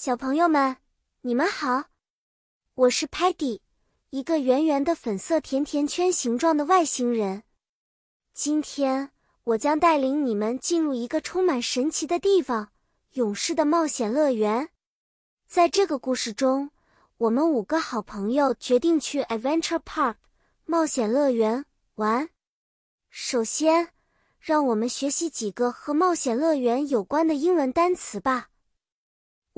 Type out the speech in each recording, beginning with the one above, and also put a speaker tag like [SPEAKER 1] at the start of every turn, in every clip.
[SPEAKER 1] 小朋友们，你们好，我是 Patty，一个圆圆的粉色甜甜圈形状的外星人。今天我将带领你们进入一个充满神奇的地方——勇士的冒险乐园。在这个故事中，我们五个好朋友决定去 Adventure Park 冒险乐园玩。首先，让我们学习几个和冒险乐园有关的英文单词吧。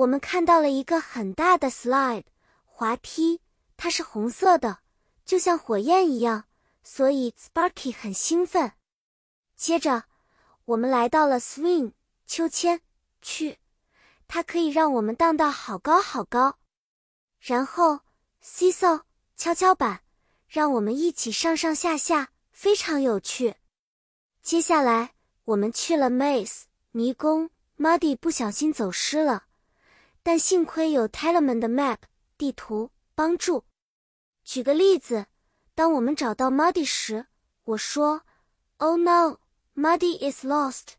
[SPEAKER 1] 我们看到了一个很大的 slide 滑梯，它是红色的，就像火焰一样，所以 Sparky 很兴奋。接着，我们来到了 swing 秋千，去，它可以让我们荡到好高好高。然后 s e s a w 跷跷板，让我们一起上上下下，非常有趣。接下来，我们去了 maze 迷宫，Muddy 不小心走失了。但幸亏有 Telemann 的 map 地图帮助。举个例子，当我们找到 Muddy 时，我说：“Oh no, Muddy is lost.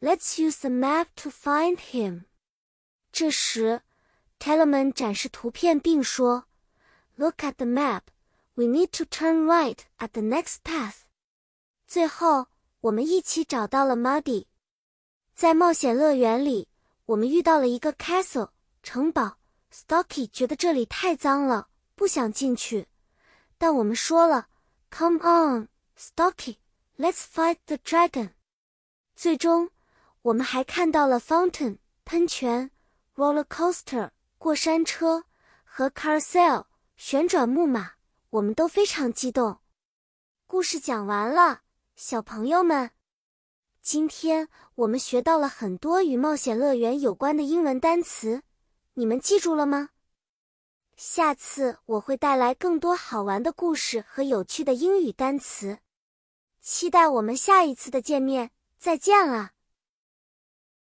[SPEAKER 1] Let's use the map to find him.” 这时，Telemann 展示图片并说：“Look at the map. We need to turn right at the next path.” 最后，我们一起找到了 Muddy。在冒险乐园里。我们遇到了一个 castle 城堡，Stocky 觉得这里太脏了，不想进去。但我们说了，Come on, Stocky, let's fight the dragon。最终，我们还看到了 fountain 喷泉，roller coaster 过山车和 carousel 旋转木马，我们都非常激动。故事讲完了，小朋友们。今天我们学到了很多与冒险乐园有关的英文单词，你们记住了吗？下次我会带来更多好玩的故事和有趣的英语单词，期待我们下一次的见面，再见了。